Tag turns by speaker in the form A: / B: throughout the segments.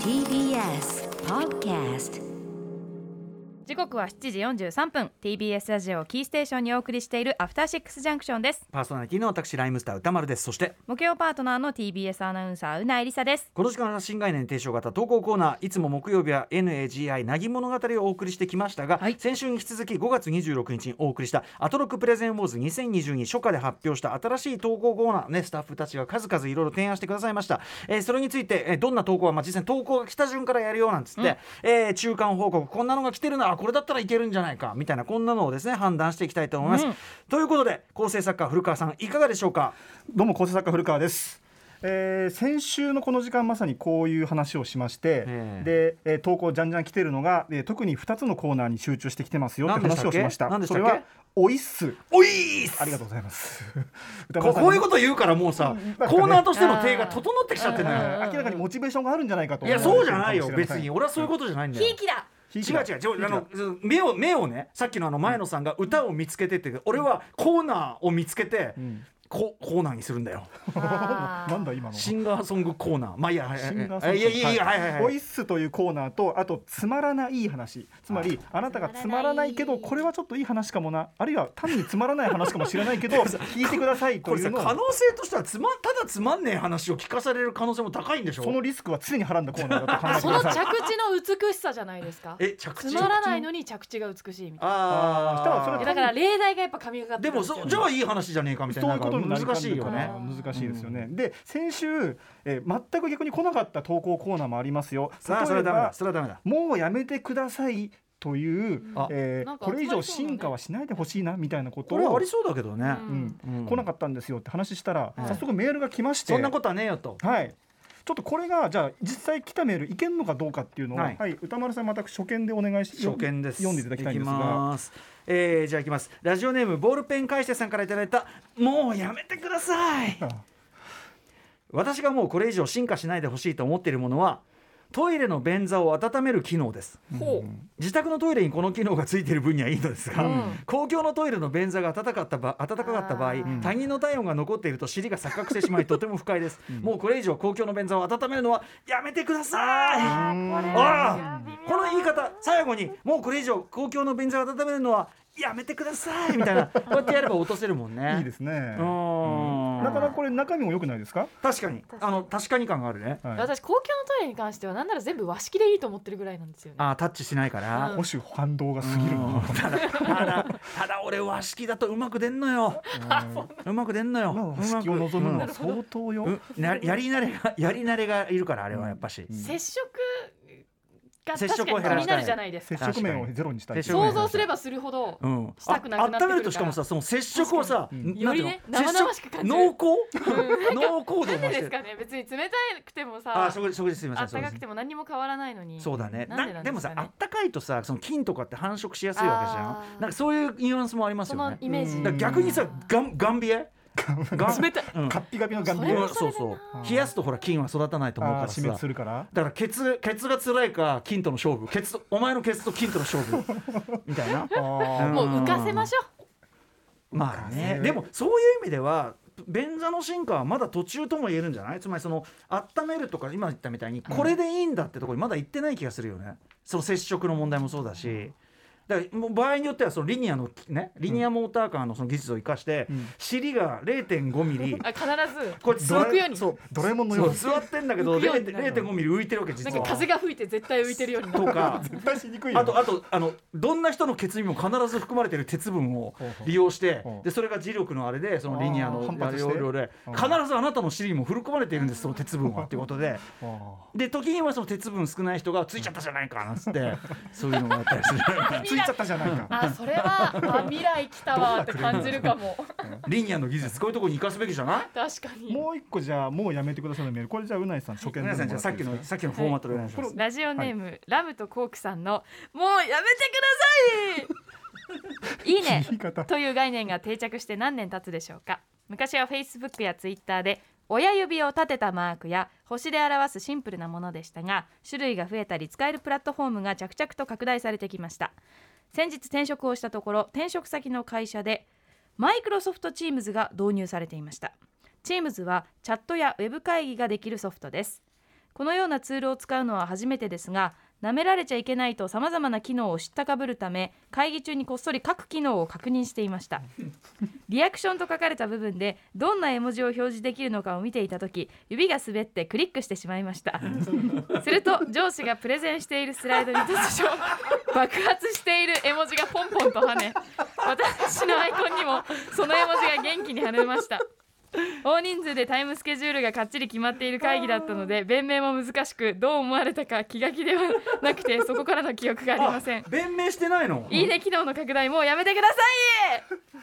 A: TBS Podcast
B: 時刻は7時43分。TBS ラジオキーステーションにお送りしているアフターシックスジャンクションです。
C: パーソナリティの私ライムスター歌丸です。そして
B: 木曜パートナーの TBS アナウンサーうなえりさです。
C: この時間は新概念提唱型投稿コーナーいつも木曜日は NAGI なぎ物語をお送りしてきましたが、
B: はい。
C: 先週に引き続き5月26日にお送りしたアトロックプレゼンウォーズ2022初夏で発表した新しい投稿コーナーねスタッフたちが数々いろいろ提案してくださいました、えーそれについて、えーどんな投稿は、まあ、実際に投稿が来た順からやるよなんつって、えー中間報告こんなのが来てるなあこれだったらいけるんじゃないかみたいなこんなのをですね判断していきたいと思います、
B: うん。
C: ということで構成作家古川さんいかがでしょうか？
D: どうも構成作家古川です。えー先週のこの時間まさにこういう話をしまして、
C: ええ。
D: で、えー投稿じゃんじゃん来てるのが、えー特に2つのコーナーに集中してきてますよって話をしました。
C: 何でしたっけ？
D: それはおいっす。
C: おいーす！
D: ありがとうございます。
C: ここういうこと言うからもうさ、
D: うん。
C: コーナーとしての手が整ってきちゃってるのよ、
D: 明らかにモチベーションがあるんじゃないかと
C: いやそうじゃないよ別に。俺はそういうことじゃないんだよ、
B: 気だ
C: 違う違う違う。あの目を目をねさっきのあの前野さんが歌を見つけてって俺はコーナーを見つけて、
D: ん
C: こコーナーにするんだよ。
D: なんだ今の。
C: シンガーソングコーナー。まあいいやはいはい。
D: シンガーソング。
C: はいいやいやいやはいはいはい。
D: おいっすというコーナーとあとつまらない話。つまりあなたがつまらないけどこれはちょっといい話かもな。あるいは単につまらない話かもしれないけど 聞いてください
C: こと
D: いうの。を
C: 可能性としてはつまただつまんねえ話を聞かされる可能性も高いんでしょ？
D: そのリスクは常にはらんだコーナーだと考えて
E: その着
D: ください。
E: 地の美しさじゃないですか？
C: え着地？
E: つまらないのに着地が美しいみたいな。
C: あ
D: あ
E: だから例題がやっぱ神がかって
C: でもそじゃあいい話じゃねえかみたいな
D: そういうことになりか
C: 難しいよね。
D: 難しいですよね。で先週、えー全く逆に来なかった投稿コーナーもありますよ。
C: さあそれはダメだ。
D: 例えば
C: それはダメだ。
D: もうやめてくださいという
C: あ、
D: えーこれ以上進化はしないでほしいなみたいなことを
C: これありそうだけどね、
E: う
D: うん。
C: うん。
D: 来なかったんですよって話したら、
C: はい。
D: 早速メールが来まして、
C: そんなことはねえよと。
D: はい。ちょっとこれがじゃあ実際来たメールいけんのかどうかっていうのを、
C: は
D: はいい、歌丸さんまた初見でお願いし
C: 初見です。
D: 読んでいただきたいんですが、
C: ます。えーじゃあいきます。ラジオネームボールペン返してさんからいただいたもうやめてください。
D: あ。
C: 私がもうこれ以上進化しないでほしいと思っているものはトイレの便座を温める機能です。
E: ほ
C: 自宅のトイレにこの機能がついている分にはいいのですが、
E: うん。
C: 公共のトイレの便座が暖かかった場暖かかった場合、他人の体温が残っていると尻が錯覚してしまいとても不快です、もうこれ以上公共の便座を温めるのはやめてください。ああこの言い方最後にもうこれ以上公共の便座を温めるのはやめてくださいみたいな。こうやってやれば落とせるもんね。
D: いいですね。
C: うん
D: なかなかこれ中身も良くないですか？
C: 確かに。あの確かに感があるね。
D: はい。
E: 私公共のトイレに関してはなんなら全部和式でいいと思ってるぐらいなんですよね。
C: あータッチしないから、
E: うん。
D: 保守反動が過ぎる。
C: ただただ俺和式だとうまく出んのよ。うまく出んのよ。
D: まあ和式を望むのは
C: う
D: 相当よ。
C: やり慣れがやり慣れがいるからあれはやっぱし、
D: うん。
E: 接触が
C: 接
E: 確
C: 触を減らしたい。
E: かに気になるじゃないです
D: 接
E: か
D: 触面をゼロにしたい。
C: 接触面
E: 想像すればするほど
C: うん、
E: したくなくなってくるから。
C: あ温めるとしかもさその接触をさ、
D: 確か
E: に。よ
C: いうの？
E: 生々しく感じる。
C: 接触濃厚濃厚度
E: なんで
C: 増してる
E: ですかね。別に冷たくても
C: あ
E: さ
C: 食事食事すみません
E: あったかくても何にも変わらないのに。
C: そうだね。
E: なんで
C: なでもさあ
E: なんですかね
C: ったかいとさその菌とかって繁殖しやすいわけじゃん。なんかそういうニュアンスもあります
E: そ
C: よね。
E: のイメージ。
D: うん。
C: だから逆にさガンガンビエ
E: 冷たい
C: うん
D: カッピカピのガンビエ
E: そ
C: うんそう。そう冷やすとほら菌は育たないと思うからさ。
D: あー死滅するから。
C: だからケツケツが辛いか菌との勝負。ケツとお前のケツと菌との勝負。みたいな。
E: もう浮かせましょ
C: まあね。でもそういう意味では便座の進化はまだ途中とも言えるんじゃない？つまりその温めるとか今言ったみたいにこれでいいんだってところにまだ行ってない気がするよね、その接触の問題もそうだし。だからもう場合によってはそのリニアのねリニアモーターカーのその技術を生かして、
D: ん。
C: 尻が0.5ミリ
E: う あ必ず
C: これ
E: 浮くように。
C: そう
D: ドラえもんのように。
C: 座ってんだけど
E: 浮くようになる
C: 0.5ミリ浮いてるわけ実は。
E: なんか風が吹いて絶対浮いてるようになる。
C: とか。
D: 絶対しにくいよ。
C: あとあとあのどんな人のケツにも必ず含まれている鉄分を利用してでそれが磁力のあれでそのリニアの
D: あー反発して。
C: 要領で
D: うん。
C: 必ずあなたの尻にも含まれているんですその鉄分は。っていうことで。
D: あ
C: で時にはその鉄分少ない人がついちゃったじゃないかなんつって。そういうのもあったりする。
D: ーついちゃったじゃないか。
E: あそれはあ未来来たわって感じるかも。
C: リニアの技術こういうところに生かすべきじゃない？
E: 確かに。
D: もう一個じゃあもうやめてくださいのメール。これじゃあうないさん初見で
C: 皆さんじゃあさっきのさっきのフォーマットでお願いします、
E: ラジオネーム、ラムとコークさんのもうやめてください。いいね。という概念が定着して何年経つでしょうか。昔は Facebook や Twitter で親指を立てたマークや星で表すシンプルなものでしたが種類が増えたり使えるプラットフォームが着々と拡大されてきました。先日転職をしたところ転職先の会社でマイクロソフト Teams が導入されていました。Teams はチャットやウェブ会議ができるソフトです。このようなツールを使うのは初めてですが舐められちゃいけないと様々な機能を知ったかぶるため会議中にこっそり各機能を確認していました。リアクションと書かれた部分でどんな絵文字を表示できるのかを見ていた時指が滑ってクリックしてしまいました。すると上司がプレゼンしているスライドに突如爆発している絵文字がポンポンと跳ね私のアイコンにもその絵文字が元気に跳ねました大人数でタイムスケジュールがかっちり決まっている会議だったので弁明も難しくどう思われたか気が気ではなくてそこからの記憶がありません。
C: 弁明してないの？
E: いいね機能の拡大もうやめてください。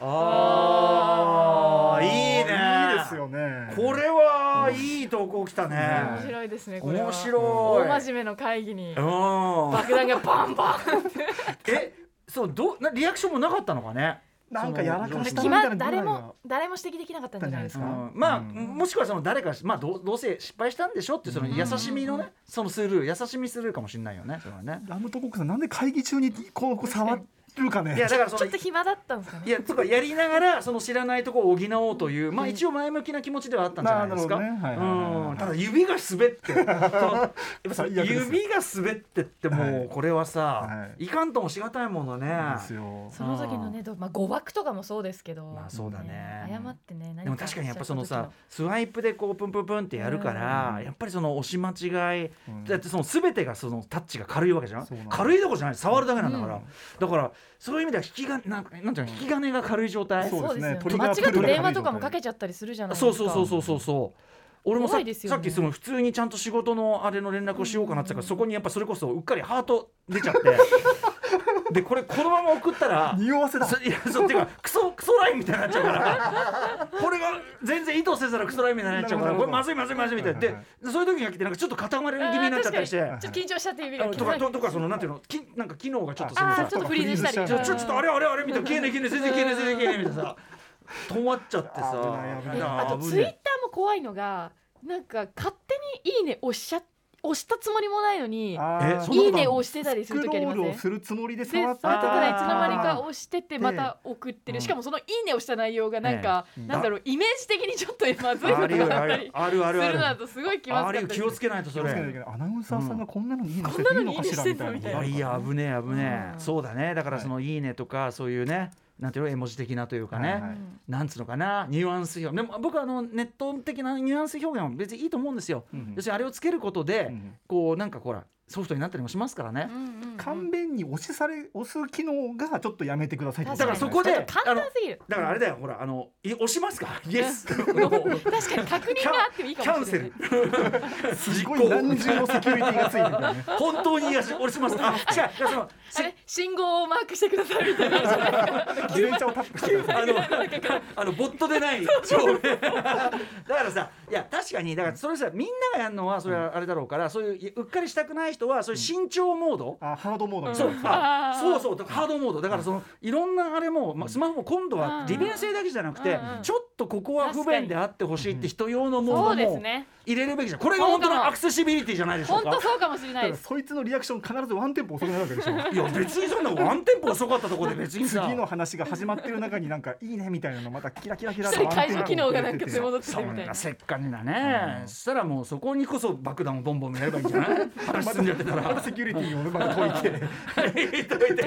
C: あー。いいね。
D: いいですよね。
C: これはいい投稿来たね。
E: 面白いですねこれは。
C: 面白い。
E: 大真面目の会議に
C: うん。
E: 爆弾がバンバン。
C: えそうどなリアクションもなかったのかね？
D: なんかやらかした
E: 決ま
D: みたいな
E: 誰も
D: は
E: 誰も指摘できなかったんじゃないですか。
C: うん。まあ、
D: うん
C: もしくはその誰か、まあ、どうどうせ失敗したんでしょってその優しみのね、そのスルー優しみスルーかもしれないよねそれはね。
D: ラムトコックさんなんで会議中にこうこう触るかね。
C: いやだからその
E: ちょっと暇だったんですかね
C: いやとかやりながらその知らないところを補おうというまあ一応前向きな気持ちではあったんじゃないですか。
D: ね。
C: ただ指が滑って。指が滑ってっても
D: はい。
C: うこれはさ、、
D: はい。
C: かんともしがたいものね。
D: ですよ。
E: その時のねどまあ誤爆とかもそうですけど。
C: まあそうだね。
E: 謝ってね
C: でも確かにやっぱそのさスワイプでこうプンプンプンってやるから、やっぱりその押し間違い、
D: うん。
C: だってその全てがそのタッチが軽いわけじゃん。軽いとこじゃない。触るだけなんだから、
E: うん。
C: だからそういう意味では引きがなんかなんていうの引き金が軽い状態、
D: そうです
E: ね。間違って電話とかもかけちゃったりするじゃないですか。
C: そうそうそうそうそうそう。俺もさ,、
E: 怖いですよね。
C: さっきその普通にちゃんと仕事のあれの連絡をしようかなって言ったから、そこにやっぱそれこそうっかりハート出ちゃってでこれこのまま送ったら
D: 匂わせだ。
C: そいやそうっていうかクソクソラインみたいになっちゃうから。これが全然意図せずらクソラインみたいになっちゃうからこれまずいまずいまずいみたいなでそういう時が来てなんかちょっと固まり気味になっちゃったりして。
E: ちょっと緊張しちゃって指が。
C: とかととかそのなんていうのきなんか機能がちょっとその
E: ちょっとフリーズしたり。
C: ちょちょちょっとあれあれあれみたいな。消えね消えね全然消えね全然消えねみたいなさ。止まっちゃってさ。
E: あとツイッターも怖いのがなんか勝手にいいね押しちゃ押したつもりもないのにいいねを押してたりする時ありません？
D: スクロールをするつもりで
E: で
D: 触っ
E: てたらいつの間にか押しててまた送ってるしかもその「いいね」をした内容がなんか、
D: ええ。
E: なんだろうイメージ的にちょっとまずいこと
C: あるよあ
E: があったり
C: るあるある
E: するな
C: ある。
E: とすごい気まずか
C: 気をつけないとそれ。
D: アナウンサーさんがこんなのにいいのして
E: こんなの
D: いいのかしらみたいな。
E: い
C: や危ねえ危ねえ、
E: うん。
C: そうだね。だからその「いいね」とかそういうねなんていうの絵文字的なというかね、
D: はいはい。
C: なんつうのかなニュアンス表現。でも僕はあのネット的なニュアンス表現は別にいいと思うんですよ、
D: うん
C: 要するにあれをつけることで、
D: うん。
C: こうなんかほらソフトになったりもしますからね、
E: うんうんうん。
D: 簡便に押しされ押す機能がちょっとやめてくださいって
C: だからそこで
E: 簡単すぎる。
C: だからあれだよほらあのい押しますか？イエス
E: 確かに確認があってもいい
C: キ
E: かもしれ
C: ャンセ
E: ない。
C: ル
D: すごい何重のセキュリティがついてるからね。
C: 本当に押します。あ違う。その
E: あれ？信号をマークしてくださいみたいな。
D: 自転車をタップしてください。
C: あのあのボットでない。照明だからさいや確かにだからそれさみんながやるのはそれはあれだろうからそういううっかりしたくない人はそういう慎重モード、
D: あハードモード
C: そ
D: いうな
C: あそうそうだからハードモード。だからそのいろんなあれも、まあ、スマホも今度は
E: うん。
C: 利便性だけじゃなくて
E: うんうん。
C: ちょっとここは不便であってほしいって人用のモ
E: そう
C: ードも
E: ですね
C: 入れるべきじゃん。これが本当のアクセシビリティじゃないでしょうか。
E: 本当そうかもしれな
D: だ
E: い
D: そいつのリアクション必ずワンテンポ遅くなるわけでしょ
C: いや別にそんなワンテンポ遅かったところで別にさ。
D: 次の話が始まってる中になんかいいねみたいなのまたキラキラキラ
E: それ解除機能がなんか戻ってるみたいな。
C: なせっかになね、そしたらもうそこにこそ爆弾をボンボンやればいいんじゃない？話 進んじゃってたら
D: またセキュリティをまた解いて。
C: 解いて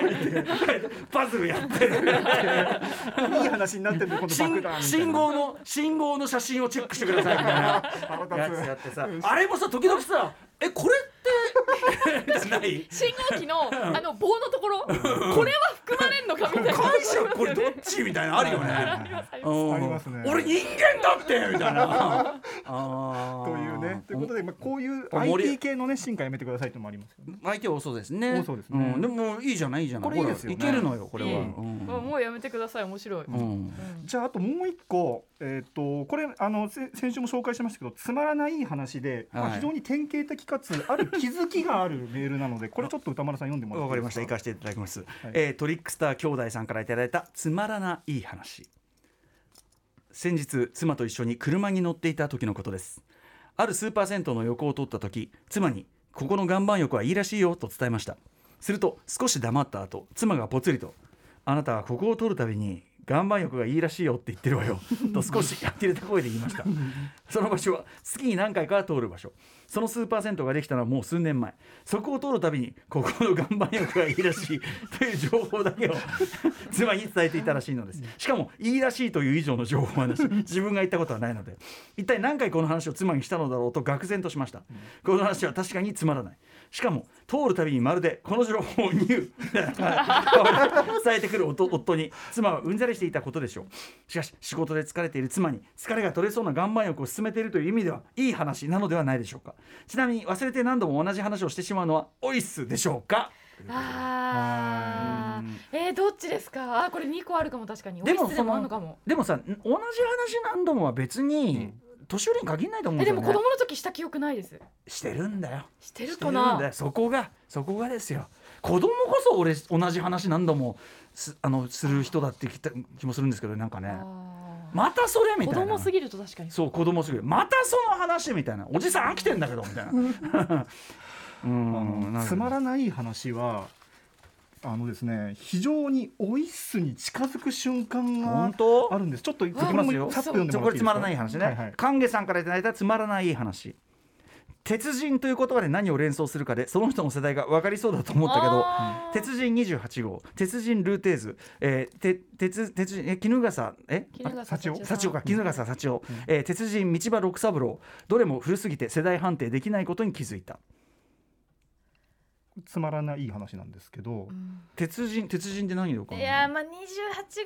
C: パズルやって
D: いい話になってるんで今度爆弾みたいな。
C: 信信号の信号の写真をチェックしてくださいみたいな。やつやってさ。あれもさ時々さえこれってなない
E: 信号機のあの棒のところこれは含まれんのかみたいな
C: 解釈これどっちみたいなのあるよね
E: あります
D: ね
C: 俺人間だってみたいな
D: というねということで、まあ、こういう IT 系のね進化やめてくださいってのもありますよね
C: 相手はそうですね。
D: 多そうですね
C: んでもいいじゃないいいじゃない。
D: これいいですよ
C: いけるのよこれは。
E: もうやめてください面白い、
D: じゃああともう一個、えっとこれあのせ先週も紹介しましたけどつまらない話で、非常に典型的かつある気づきがあるメールなのでこれちょっと歌丸さん読んでもら
C: わかりました。行かせていただきます。
D: い
C: えートリックスター兄弟さんからいただいたつまらない話。先日妻と一緒に車に乗っていた時のことです。あるスーパー銭湯の横を通った時、妻にここの岩盤浴はいいらしいよと伝えました。すると少し黙った後、妻がぽつりとあなたはここを通るたびに岩盤浴がいいらしいよって言ってるわよと少し呆れた声で言いましたその場所は月に何回か通る場所。その数パーセントができたのはもう数年前。そこを通るたびにここの岩盤浴がいいらしいという情報だけを 妻に伝えていたらしいのです。しかもいいらしいという以上の情報はなし。自分が言ったことはないので。一体何回この話を妻にしたのだろうと愕然としました。この話は確かにつまらない。しかも通るたびにまるでこの情報をニュー伝えてくる夫に妻はうんざりしていたことでしょう。しかし仕事で疲れている妻に疲れが取れそうな岩盤浴を進めているという意味ではいい話なのではないでしょうか。ちなみに忘れて何度も同じ話をしてしまうのはオイスでしょうか？
E: あー。えー、どっちですか？あーこれ2個あるかも確かに。
C: でも
E: でも
C: でもさ同じ話何度もは別に、年寄りに限らないと思うん
E: えで
C: だよね
E: も子供の時した記憶ないです。
C: してるんだよ。
E: してるかな？
C: そこがそこがですよ。子供こそ俺同じ話何度もすあのする人だって気もするんですけどなんかね。
E: あ
C: またそれみたいな。
E: 供すぎると確かに。
C: そう子供すぎる。またその話みたいな。おじさん飽きてんだけどみたいな。う
D: あ
C: ん
D: のつまら
C: ない
D: 話はあのですね非常にオイスに近づく瞬間
C: 本
D: が
C: 当？
D: あるんです。ちょっと
C: いきますよ。
D: さっと読んで
C: ちょこれつま
D: もら
C: ない話ね、
D: はいはい
C: さんからいただいたつまらない話鉄人という言葉で何を連想するかでその人の世代が分かりそうだと思ったけど鉄人28号鉄人ルーテーズ、えー、て鉄鉄人え絹笠え？
E: 衣笠
D: 幸男？
E: さん。
C: 幸男か衣笠幸男、えー鉄人道場六三郎。どれも古すぎて世代判定できないことに気づいた
D: つまらない話なんですけど、
C: 鉄人鉄人って何でか
E: いやーまあ28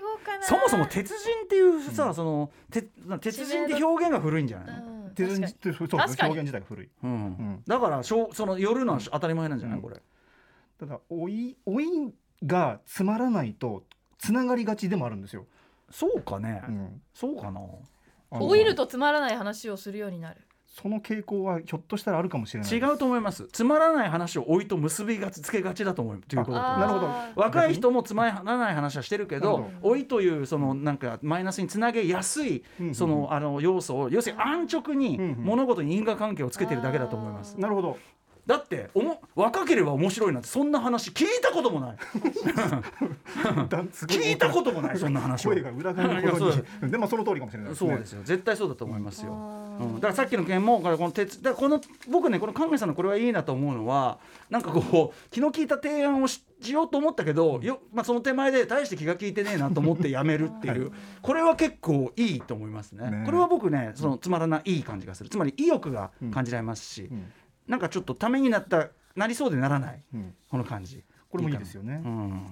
E: 号かな。
C: そもそも鉄人っていうさ、その鉄鉄人って表現が古いんじゃないの、
E: うん。
D: 手
E: 確かに
D: そう表現自体が古い。
C: うん。
D: ん。
C: だからしょうその夜の当たり前なんじゃない、
D: うん。
C: これ。
D: ただ老い老いがつまらないとつながりがちでもあるんですよ、
C: そうかね、
D: うん。
C: そうかな。
E: 老いるとつまらない話をするようになる
D: その傾向はひょっとしたらあるかもしれない
C: 違うと思います。つまらない話を老いと結びがつけがちだと思う。ということ。
D: なるほど。
C: 若い人もつまらない話はしてるけど老いというそのなんかマイナスにつなげやすいそのあの要素を要するに安直に物事に因果関係をつけてるだけだと思います。
D: なるほど
C: だっておも若ければ面白いなんてそんな話聞いたこともない。聞いたこともない。そんな話を
D: 声が裏返ることでもその通りかもしれないですね。
C: そうですよ。絶対そうだと思いますよ、
E: あ
C: うん、だからさっきの件もこの鉄だこの僕ねこの神戸さんのこれはいいなと思うのはなんかこう気の利いた提案をししようと思ったけどよ、まあ、その手前で大して気が利いてねえなと思ってやめるっていう、これは結構いいと思いますね。
D: ね
C: これは僕ねそのつまらないいい感じがする。つまり意欲が感じられますし、
D: うん
C: なんかちょっとためになったなりそうでならない。
D: うん。
C: この感じ。
D: これもいいですよね。
C: かな。うん、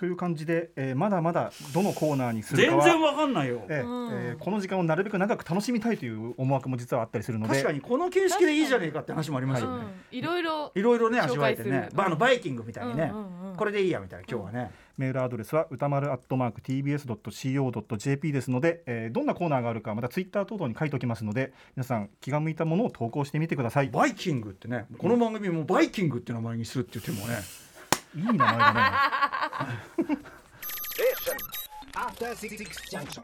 D: という感じで、えーまだまだどのコーナーにするかは
C: 全然わかんないよ。
D: えー
E: うん。
D: えーこの時間をなるべく長く楽しみたいという思惑も実はあったりするので
C: 確かにこの形式でいいじゃねえかって話もありますよね、
E: うん。い。ろいろ
C: いろいろね
E: 紹介
C: 味わえて
E: する
C: ねバあのバイキングみたいにね、
E: うんうんうん
C: これでいいやみたいな今日はね、
D: メールアドレスは宇多丸アットマーク tbs.co.jp ですので、えーどんなコーナーがあるかまたツイッター等々に書いておきますので皆さん気が向いたものを投稿してみてくださいい。
C: バイキングってね。この番組もバイキングって名前にするっていう手もね
D: い名前だね
F: After Six Junction.